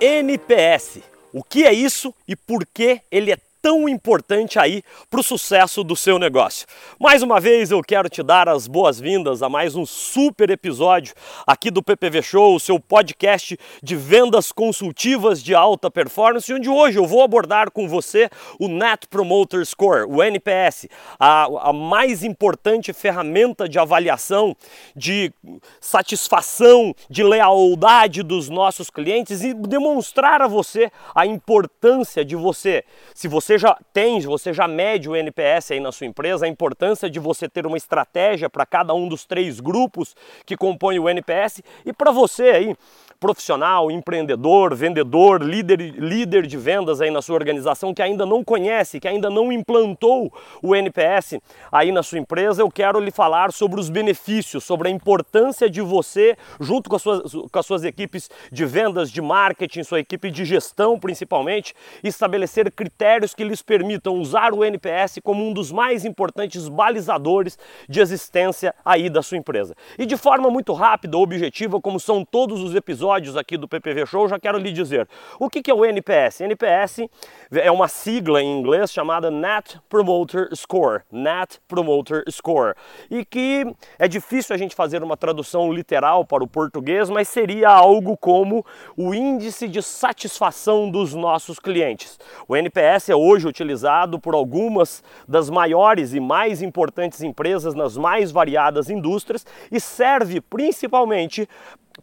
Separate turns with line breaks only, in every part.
NPS. O que é isso e por que ele é tão importante aí para o sucesso do seu negócio. Mais uma vez eu quero te dar as boas-vindas a mais um super episódio aqui do PPV Show, o seu podcast de vendas consultivas de alta performance, onde hoje eu vou abordar com você o Net Promoter Score, o NPS, a, a mais importante ferramenta de avaliação de satisfação, de lealdade dos nossos clientes e demonstrar a você a importância de você, se você você já tem, você já mede o NPS aí na sua empresa, a importância de você ter uma estratégia para cada um dos três grupos que compõem o NPS e para você aí profissional, empreendedor, vendedor, líder, líder de vendas aí na sua organização que ainda não conhece, que ainda não implantou o NPS aí na sua empresa, eu quero lhe falar sobre os benefícios, sobre a importância de você, junto com as suas, com as suas equipes de vendas, de marketing, sua equipe de gestão principalmente, estabelecer critérios que lhes permitam usar o NPS como um dos mais importantes balizadores de existência aí da sua empresa. E de forma muito rápida, objetiva, como são todos os episódios episódios aqui do PPV Show, já quero lhe dizer. O que, que é o NPS? NPS é uma sigla em inglês chamada Net Promoter Score. Net Promoter Score. E que é difícil a gente fazer uma tradução literal para o português, mas seria algo como o índice de satisfação dos nossos clientes. O NPS é hoje utilizado por algumas das maiores e mais importantes empresas nas mais variadas indústrias e serve principalmente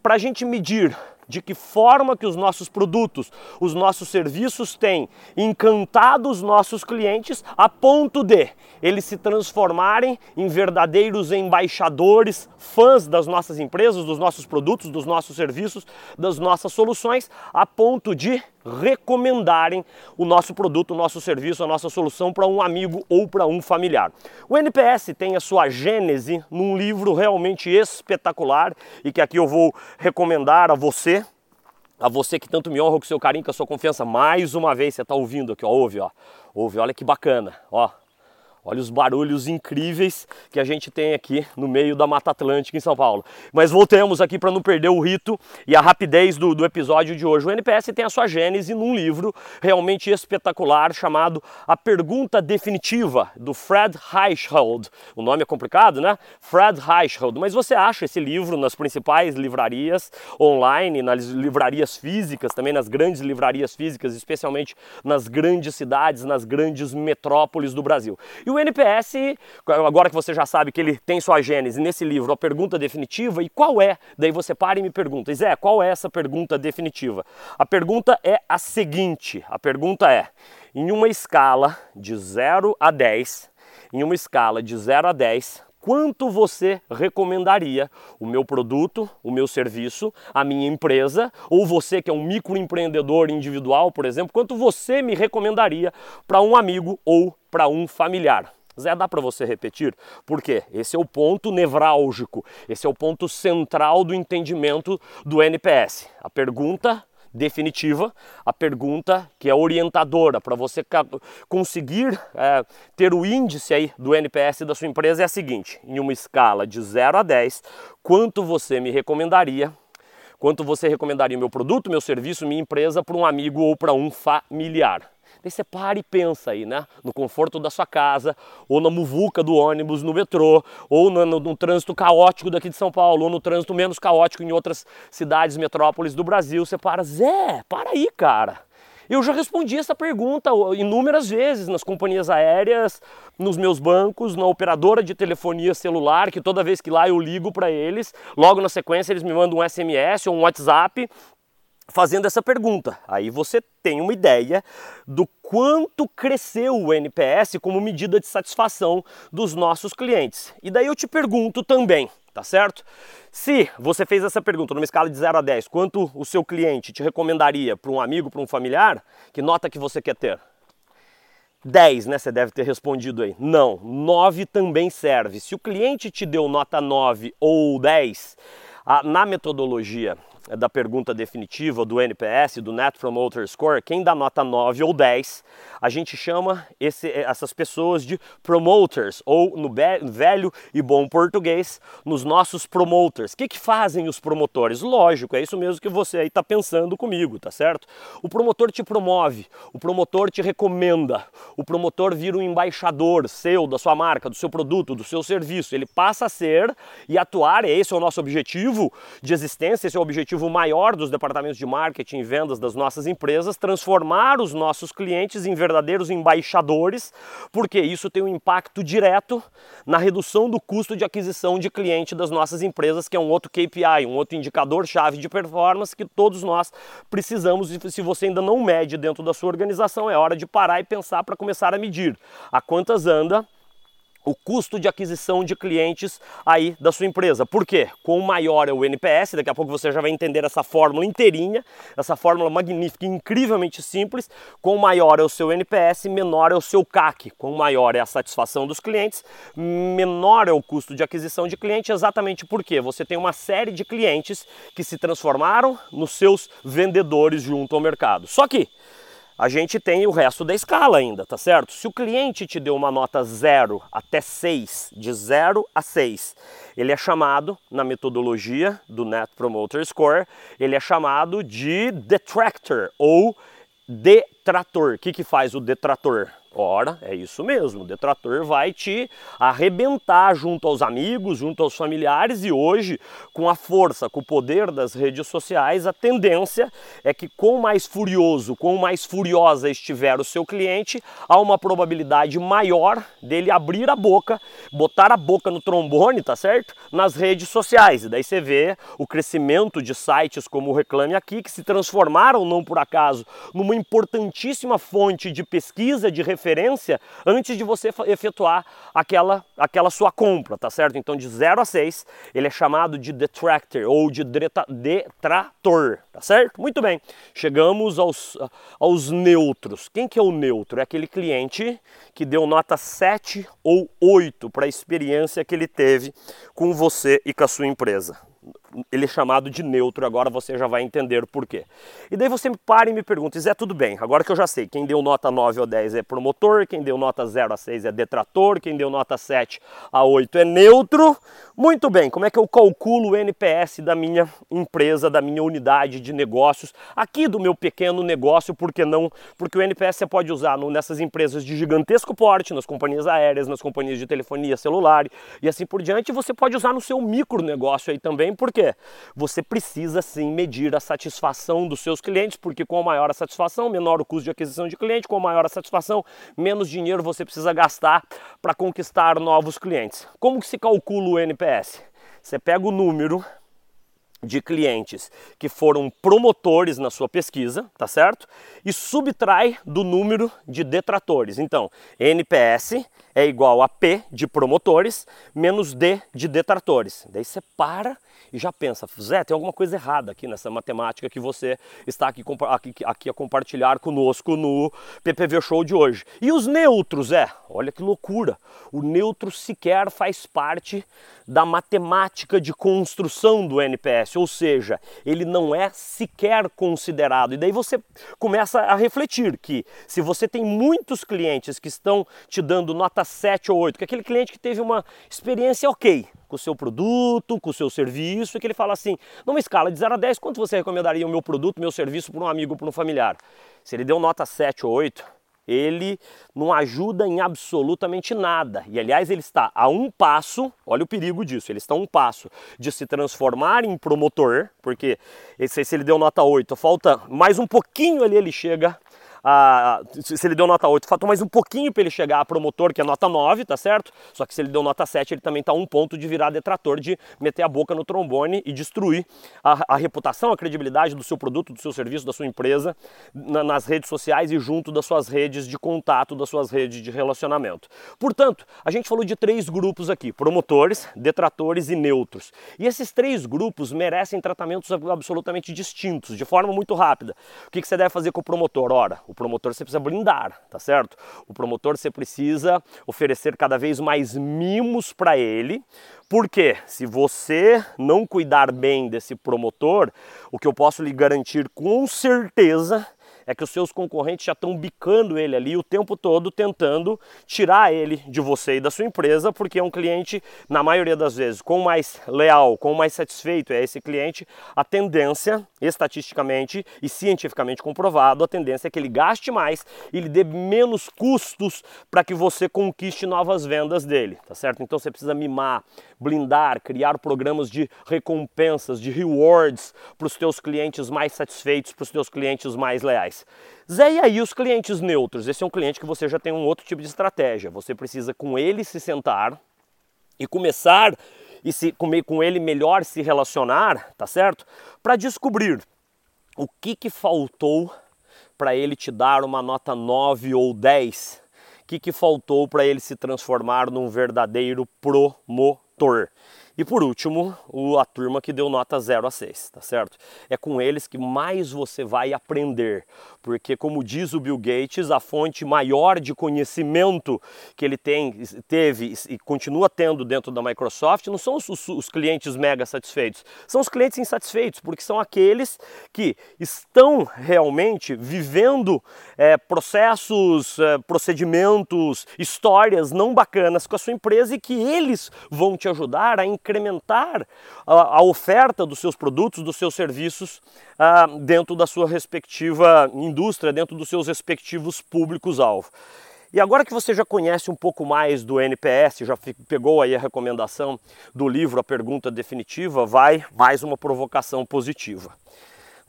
para a gente medir de que forma que os nossos produtos, os nossos serviços têm encantado os nossos clientes a ponto de eles se transformarem em verdadeiros embaixadores, fãs das nossas empresas, dos nossos produtos, dos nossos serviços, das nossas soluções, a ponto de recomendarem o nosso produto, o nosso serviço, a nossa solução para um amigo ou para um familiar. O NPS tem a sua gênese num livro realmente espetacular e que aqui eu vou recomendar a você, a você que tanto me honra com seu carinho, com a sua confiança. Mais uma vez você está ouvindo aqui, ó, ouve, ó, ouve, olha que bacana, ó. Olha os barulhos incríveis que a gente tem aqui no meio da Mata Atlântica em São Paulo. Mas voltemos aqui para não perder o rito e a rapidez do, do, episódio de hoje. O NPS tem a sua gênese num livro realmente espetacular chamado A Pergunta Definitiva, do Fred Reichhold. O nome é complicado, né? Fred Reichhold. Mas você acha esse livro nas principais livrarias online, nas livrarias físicas, também nas grandes livrarias físicas, especialmente nas grandes cidades, nas grandes metrópoles do Brasil. E o o NPS, agora que você já sabe que ele tem sua gênese nesse livro, a pergunta definitiva, e qual é? Daí você para e me pergunta, Zé, qual é essa pergunta definitiva? A pergunta é a seguinte: a pergunta é, em uma escala de 0 a 10, em uma escala de 0 a 10, quanto você recomendaria o meu produto, o meu serviço, a minha empresa, ou você que é um microempreendedor individual, por exemplo, quanto você me recomendaria para um amigo ou para um familiar? Zé, dá para você repetir? Por quê? Esse é o ponto nevrálgico, esse é o ponto central do entendimento do NPS. A pergunta definitiva, a pergunta que é orientadora para você conseguir é, ter o índice aí do NPS da sua empresa é a seguinte: em uma escala de 0 a 10, quanto você me recomendaria? Quanto você recomendaria meu produto, meu serviço, minha empresa para um amigo ou para um familiar? Daí você para e pensa aí, né? No conforto da sua casa, ou na muvuca do ônibus, no metrô, ou no, no, no, trânsito caótico daqui de São Paulo, ou no trânsito menos caótico em outras cidades, metrópoles do Brasil. Você para, Zé, para aí, cara. Eu já respondi essa pergunta inúmeras vezes nas companhias aéreas, nos meus bancos, na operadora de telefonia celular, que toda vez que lá eu ligo para eles, logo na sequência eles me mandam um SMS ou um WhatsApp fazendo essa pergunta. Aí você tem uma ideia do quanto cresceu o NPS como medida de satisfação dos nossos clientes. E daí eu te pergunto também, tá certo? Se você fez essa pergunta numa escala de 0 a 10, quanto o seu cliente te recomendaria para um amigo, para um familiar, que nota que você quer ter? 10, né? Você deve ter respondido aí. Não, 9 também serve. Se o cliente te deu nota 9 ou 10, na metodologia da pergunta definitiva do NPS, do Net Promoter Score, quem dá nota 9 ou 10, a gente chama esse, essas pessoas de promoters, ou no velho e bom português, nos nossos promoters. O que, que fazem os promotores? Lógico, é isso mesmo que você aí está pensando comigo, tá certo? O promotor te promove, o promotor te recomenda, o promotor vira um embaixador seu, da sua marca, do seu produto, do seu serviço. Ele passa a ser e atuar, esse é o nosso objetivo de existência, esse é o objetivo maior dos departamentos de marketing e vendas das nossas empresas, transformar os nossos clientes em verdadeiros embaixadores, porque isso tem um impacto direto na redução do custo de aquisição de cliente das nossas empresas, que é um outro KPI, um outro indicador-chave de performance que todos nós precisamos. E se você ainda não mede dentro da sua organização, é hora de parar e pensar para começar a medir a quantas anda o custo de aquisição de clientes aí da sua empresa. Por quê? Com maior é o NPS, daqui a pouco você já vai entender essa fórmula inteirinha, essa fórmula magnífica e incrivelmente simples. Com maior é o seu NPS, menor é o seu CAC. Com maior é a satisfação dos clientes, menor é o custo de aquisição de cliente, exatamente porque você tem uma série de clientes que se transformaram nos seus vendedores junto ao mercado. Só que a gente tem o resto da escala ainda, tá certo? Se o cliente te deu uma nota 0 até 6, de 0 a 6, ele é chamado, na metodologia do Net Promoter Score, ele é chamado de detractor ou detrator. O que, que faz o detrator? Ora, é isso mesmo, o detrator vai te arrebentar junto aos amigos, junto aos familiares e hoje, com a força, com o poder das redes sociais, a tendência é que com mais furioso, com mais furiosa estiver o seu cliente, há uma probabilidade maior dele abrir a boca, botar a boca no trombone, tá certo? Nas redes sociais. E daí você vê o crescimento de sites como o Reclame Aqui, que se transformaram, não por acaso, numa importantíssima fonte de pesquisa, de referência referência antes de você efetuar aquela, aquela sua compra, tá certo? Então de 0 a 6 ele é chamado de detractor ou de detrator, tá certo? Muito bem, chegamos aos, aos neutros. Quem que é o neutro? É aquele cliente que deu nota 7 ou 8 para a experiência que ele teve com você e com a sua empresa ele é chamado de neutro, agora você já vai entender por quê. E daí você me para e me pergunta, Zé, tudo bem, agora que eu já sei, quem deu nota 9 ou 10 é promotor, quem deu nota 0 a 6 é detrator, quem deu nota 7 a 8 é neutro. Muito bem, como é que eu calculo o NPS da minha empresa, da minha unidade de negócios, aqui do meu pequeno negócio, por que não? Porque o NPS você pode usar nessas empresas de gigantesco porte, nas companhias aéreas, nas companhias de telefonia celular e assim por diante, você pode usar no seu micro negócio aí também, porque você precisa sim medir a satisfação dos seus clientes, porque com maior a satisfação, menor o custo de aquisição de cliente, com maior a satisfação, menos dinheiro você precisa gastar para conquistar novos clientes. Como que se calcula o NPS? Você pega o número de clientes que foram promotores na sua pesquisa, tá certo? E subtrai do número de detratores. Então, NPS é igual a P de promotores menos D de detratores. Daí você para e já pensa, Zé, tem alguma coisa errada aqui nessa matemática que você está aqui, aqui, a compartilhar conosco no PPV Show de hoje. E os neutros, é, olha que loucura, o neutro sequer faz parte da matemática de construção do NPS, ou seja, ele não é sequer considerado. E daí você começa a refletir que se você tem muitos clientes que estão te dando nota 7 ou 8, que é aquele cliente que teve uma experiência ok, com o seu produto, com o seu serviço, e que ele fala assim, numa escala de 0 a 10, quanto você recomendaria o meu produto, meu serviço para um amigo, para um familiar? Se ele deu nota 7 ou 8, ele não ajuda em absolutamente nada. E aliás, ele está a um passo, olha o perigo disso, ele está a um passo de se transformar em promotor, porque se ele deu nota 8, falta mais um pouquinho ali, ele chega a, se ele deu nota 8, faltou mais um pouquinho para ele chegar a promotor, que é nota 9, tá certo? Só que se ele deu nota 7, ele também a um ponto de virar detrator, de meter a boca no trombone e destruir a, a reputação, a credibilidade do seu produto, do seu serviço, da sua empresa na, nas redes sociais e junto das suas redes de contato, das suas redes de relacionamento. Portanto, a gente falou de três grupos aqui: promotores, detratores e neutros. E esses três grupos merecem tratamentos absolutamente distintos, de forma muito rápida. O que, que você deve fazer com o promotor? Ora, o promotor você precisa blindar, tá certo? O promotor você precisa oferecer cada vez mais mimos para ele, porque se você não cuidar bem desse promotor, o que eu posso lhe garantir com certeza é que os seus concorrentes já estão bicando ele ali o tempo todo, tentando tirar ele de você e da sua empresa, porque é um cliente, na maioria das vezes, com mais leal, com mais satisfeito é esse cliente, a tendência, estatisticamente e cientificamente comprovado, a tendência é que ele gaste mais e lhe dê menos custos para que você conquiste novas vendas dele, tá certo? Então você precisa mimar, blindar, criar programas de recompensas, de rewards para os teus clientes mais satisfeitos, para os teus clientes mais leais. Zé, e aí os clientes neutros? Esse é um cliente que você já tem um outro tipo de estratégia. Você precisa com ele se sentar e começar e se com ele melhor se relacionar, tá certo? Para descobrir o que que faltou para ele te dar uma nota 9 ou 10. O que que faltou para ele se transformar num verdadeiro promotor? E por último, a turma que deu nota 0 a 6, tá certo? É com eles que mais você vai aprender, porque como diz o Bill Gates, a fonte maior de conhecimento que ele tem, teve e continua tendo dentro da Microsoft não são os, os clientes mega satisfeitos, são os clientes insatisfeitos, porque são aqueles que estão realmente vivendo é, processos, é, procedimentos, histórias não bacanas com a sua empresa e que eles vão te ajudar a incrementar a, a oferta dos seus produtos, dos seus serviços ah, dentro da sua respectiva indústria, dentro dos seus respectivos públicos-alvo. E agora que você já conhece um pouco mais do NPS, já pegou aí a recomendação do livro A Pergunta Definitiva, vai mais uma provocação positiva.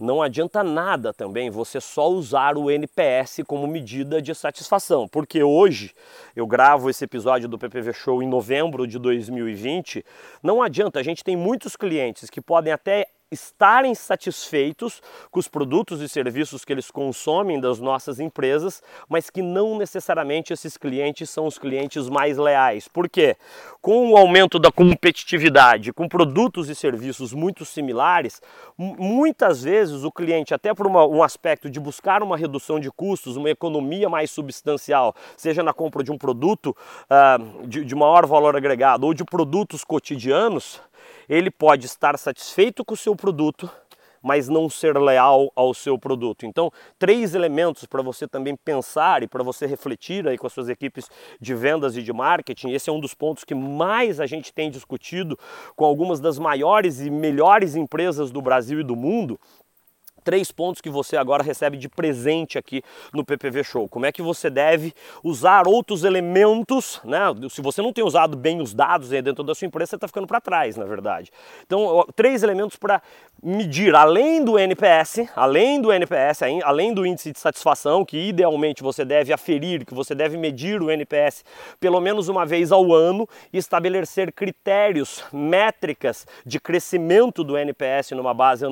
Não adianta nada também você só usar o NPS como medida de satisfação, porque hoje eu gravo esse episódio do PPV Show em novembro de 2020. Não adianta, a gente tem muitos clientes que podem até estarem satisfeitos com os produtos e serviços que eles consomem das nossas empresas, mas que não necessariamente esses clientes são os clientes mais leais. Por quê? Com o aumento da competitividade, com produtos e serviços muito similares, muitas vezes o cliente, até por uma, um aspecto de buscar uma redução de custos, uma economia mais substancial, seja na compra de um produto uh, de, de maior valor agregado ou de produtos cotidianos, ele pode estar satisfeito com o seu produto, mas não ser leal ao seu produto. Então, três elementos para você também pensar e para você refletir aí com as suas equipes de vendas e de marketing. Esse é um dos pontos que mais a gente tem discutido com algumas das maiores e melhores empresas do Brasil e do mundo, três pontos que você agora recebe de presente aqui no PPV Show. Como é que você deve usar outros elementos, né? Se você não tem usado bem os dados dentro da sua empresa, você está ficando para trás, na verdade. Então, três elementos para medir, além do NPS, além do NPS, além do índice de satisfação, que idealmente você deve aferir, que você deve medir o NPS pelo menos uma vez ao ano e estabelecer critérios, métricas de crescimento do NPS numa base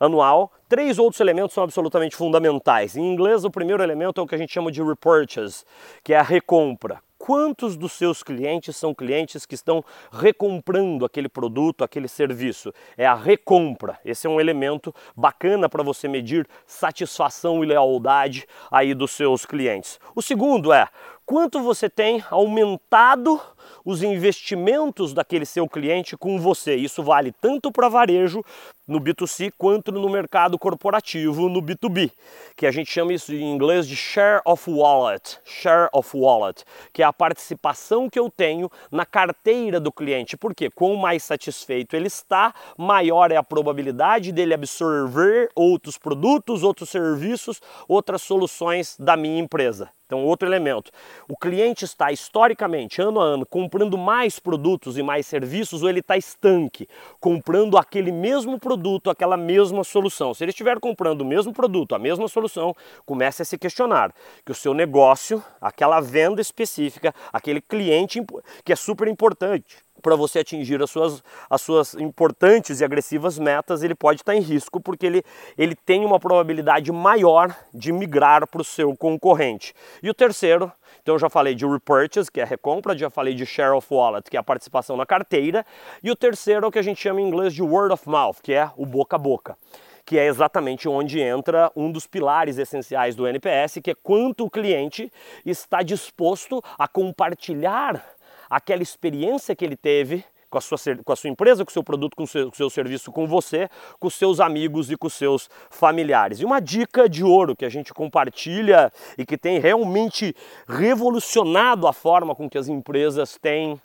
anual Três outros elementos são absolutamente fundamentais. Em inglês, o primeiro elemento é o que a gente chama de repurchase, que é a recompra. Quantos dos seus clientes são clientes que estão recomprando aquele produto, aquele serviço? É a recompra. Esse é um elemento bacana para você medir satisfação e lealdade aí dos seus clientes. O segundo é quanto você tem aumentado os investimentos daquele seu cliente com você. Isso vale tanto para varejo no B2C quanto no mercado corporativo no B2B, que a gente chama isso em inglês de share of wallet, share of wallet, que é a participação que eu tenho na carteira do cliente. Porque quanto mais satisfeito ele está, maior é a probabilidade dele absorver outros produtos, outros serviços, outras soluções da minha empresa. Então, outro elemento. O cliente está historicamente, ano a ano, comprando mais produtos e mais serviços ou ele está estanque, comprando aquele mesmo produto, aquela mesma solução. Se ele estiver comprando o mesmo produto, a mesma solução, comece a se questionar que o seu negócio, aquela venda específica, aquele cliente que é super importante, para você atingir as suas, as suas importantes e agressivas metas, ele pode estar em risco porque ele, ele tem uma probabilidade maior de migrar para o seu concorrente. E o terceiro, então eu já falei de repurchase, que é a recompra, já falei de share of wallet, que é a participação na carteira, e o terceiro é o que a gente chama em inglês de word of mouth, que é o boca a boca que é exatamente onde entra um dos pilares essenciais do NPS, que é quanto o cliente está disposto a compartilhar aquela experiência que ele teve com a sua, com a sua empresa, com o seu produto, com o seu, com o seu serviço, com você, com os seus amigos e com os seus familiares. E uma dica de ouro que a gente compartilha e que tem realmente revolucionado a forma com que as empresas têm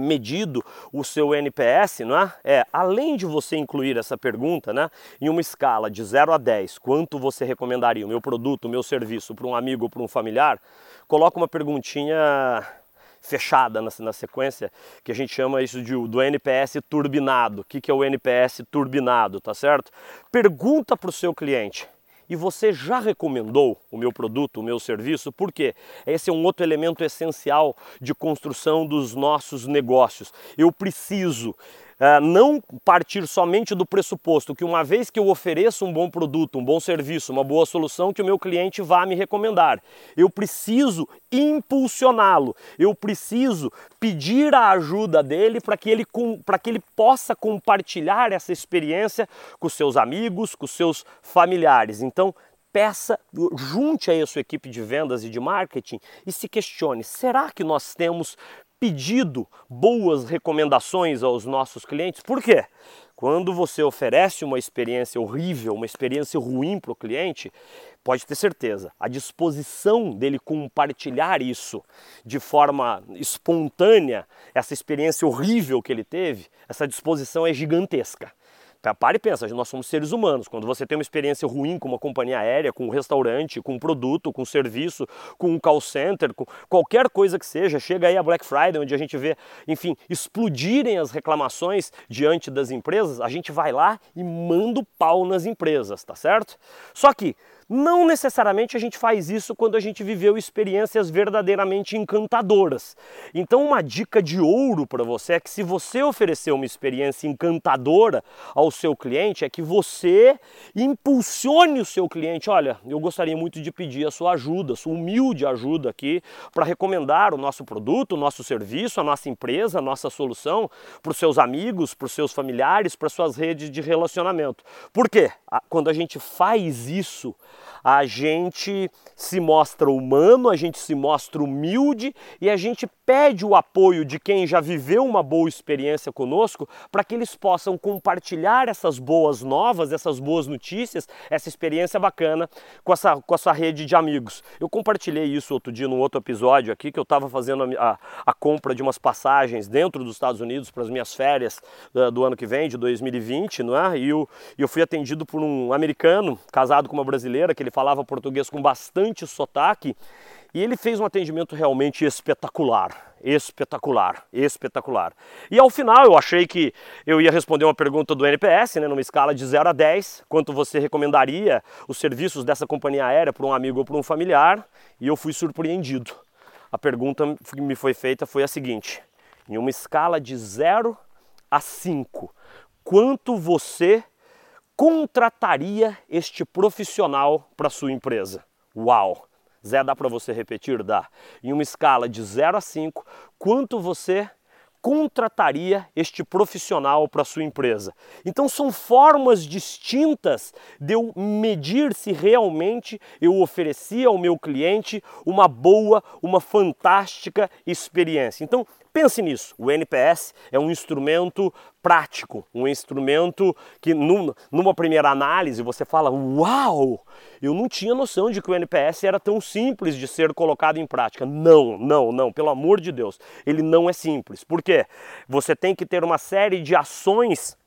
medido o seu NPS, não é? É, além de você incluir essa pergunta, né, em uma escala de 0 a 10, quanto você recomendaria o meu produto, o meu serviço para um amigo ou para um familiar, coloca uma perguntinha fechada na, na, sequência, que a gente chama isso de, do NPS turbinado. O que, que é o NPS turbinado, tá certo? Pergunta para o seu cliente, e você já recomendou o meu produto, o meu serviço, porque esse é um outro elemento essencial de construção dos nossos negócios. Eu preciso não partir somente do pressuposto que uma vez que eu ofereço um bom produto, um bom serviço, uma boa solução, que o meu cliente vá me recomendar. Eu preciso impulsioná-lo, eu preciso pedir a ajuda dele para que, ele, que ele possa compartilhar essa experiência com seus amigos, com seus familiares. Então, peça, junte aí a sua equipe de vendas e de marketing e se questione: será que nós temos pedido boas recomendações aos nossos clientes. Por quê? Quando você oferece uma experiência horrível, uma experiência ruim para o cliente, pode ter certeza, a disposição dele compartilhar isso de forma espontânea, essa experiência horrível que ele teve, essa disposição é gigantesca. Pare e pensa, nós somos seres humanos. Quando você tem uma experiência ruim com uma companhia aérea, com um restaurante, com um produto, com um serviço, com um call center, com qualquer coisa que seja, chega aí a Black Friday, onde a gente vê, enfim, explodirem as reclamações diante das empresas, a gente vai lá e manda o pau nas empresas, tá certo? Só que não necessariamente a gente faz isso quando a gente viveu experiências verdadeiramente encantadoras. Então, uma dica de ouro para você é que se você oferecer uma experiência encantadora ao seu cliente, é que você impulsione o seu cliente. Olha, eu gostaria muito de pedir a sua ajuda, sua humilde ajuda aqui para recomendar o nosso produto, o nosso serviço, a nossa empresa, a nossa solução para os seus amigos, para os seus familiares, para suas redes de relacionamento. Por quê? Quando a gente faz isso, a gente se mostra humano, a gente se mostra humilde e a gente pede o apoio de quem já viveu uma boa experiência conosco para que eles possam compartilhar essas boas novas, essas boas notícias, essa experiência bacana com, essa, com a sua rede de amigos. Eu compartilhei isso outro dia num outro episódio aqui que eu estava fazendo a, a, a, compra de umas passagens dentro dos Estados Unidos para as minhas férias uh, do ano que vem, de 2020, não é? E eu, eu fui atendido por um americano casado com uma brasileira que ele falava português com bastante sotaque e ele fez um atendimento realmente espetacular, espetacular, espetacular. E ao final eu achei que eu ia responder uma pergunta do NPS, né, numa escala de 0 a 10, quanto você recomendaria os serviços dessa companhia aérea para um amigo ou para um familiar, e eu fui surpreendido. A pergunta que me foi feita foi a seguinte: em uma escala de 0 a 5, quanto você contrataria este profissional para sua empresa? Uau! Zé, dá para você repetir? Dá. Em uma escala de 0 a 5, quanto você contrataria este profissional para sua empresa. Então são formas distintas de eu medir se realmente eu oferecia ao meu cliente uma boa, uma fantástica experiência. Então Pense nisso, o NPS é um instrumento prático, um instrumento que numa primeira análise você fala, uau, eu não tinha noção de que o NPS era tão simples de ser colocado em prática. Não, não, não, pelo amor de Deus, ele não é simples. Por quê? Você tem que ter uma série de ações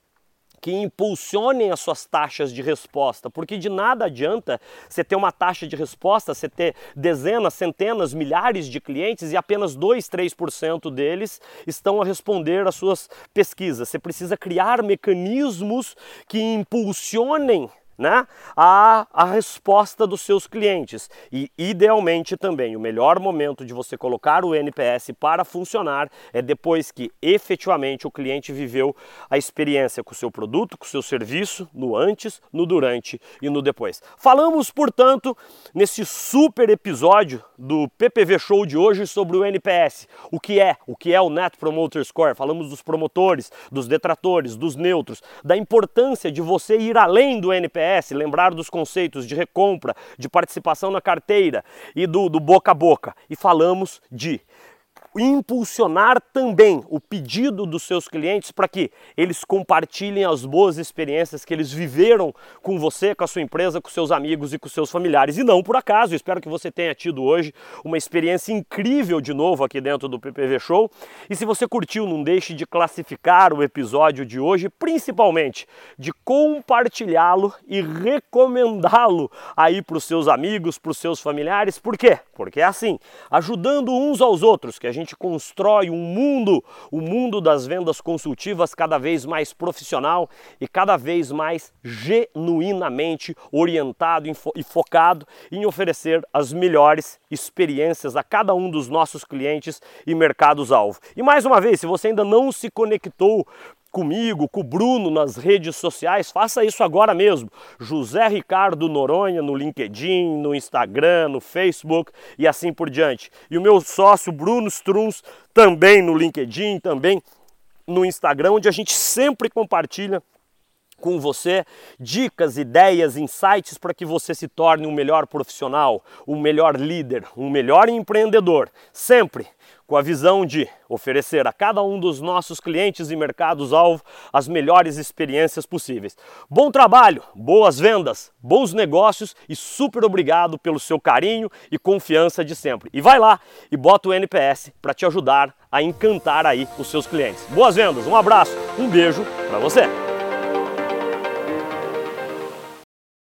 que impulsionem as suas taxas de resposta, porque de nada adianta você ter uma taxa de resposta, você ter dezenas, centenas, milhares de clientes e apenas 2, 3% deles estão a responder às suas pesquisas. Você precisa criar mecanismos que impulsionem né, a, a resposta dos seus clientes. E idealmente também, o melhor momento de você colocar o NPS para funcionar é depois que efetivamente o cliente viveu a experiência com o seu produto, com o seu serviço, no antes, no durante e no depois. Falamos, portanto, nesse super episódio do PPV Show de hoje sobre o NPS. O que é? O que é o Net Promoter Score? Falamos dos promotores, dos detratores, dos neutros, da importância de você ir além do NPS lembrar dos conceitos de recompra, de participação na carteira e do, do boca a boca. E falamos de impulsionar também o pedido dos seus clientes para que eles compartilhem as boas experiências que eles viveram com você, com a sua empresa, com seus amigos e com seus familiares. E não por acaso, espero que você tenha tido hoje uma experiência incrível de novo aqui dentro do PPV Show. E se você curtiu, não deixe de classificar o episódio de hoje, principalmente de compartilhá-lo e recomendá-lo aí para os seus amigos, para os seus familiares. Por quê? Porque é assim, ajudando uns aos outros que a gente constrói um mundo, o um mundo das vendas consultivas cada vez mais profissional e cada vez mais genuinamente orientado e focado em oferecer as melhores experiências a cada um dos nossos clientes e mercados-alvo. E mais uma vez, se você ainda não se conectou comigo, com o Bruno nas redes sociais, faça isso agora mesmo. José Ricardo Noronha no LinkedIn, no Instagram, no Facebook e assim por diante. E o meu sócio Bruno Struns também no LinkedIn, também no Instagram, onde a gente sempre compartilha com você dicas, ideias, insights para que você se torne um melhor profissional, um melhor líder, um melhor empreendedor. Sempre com a visão de oferecer a cada um dos nossos clientes e mercados-alvo as melhores experiências possíveis. Bom trabalho, boas vendas, bons negócios e super obrigado pelo seu carinho e confiança de sempre. E vai lá e bota o NPS para te ajudar a encantar aí os seus clientes. Boas vendas, um abraço, um beijo para você.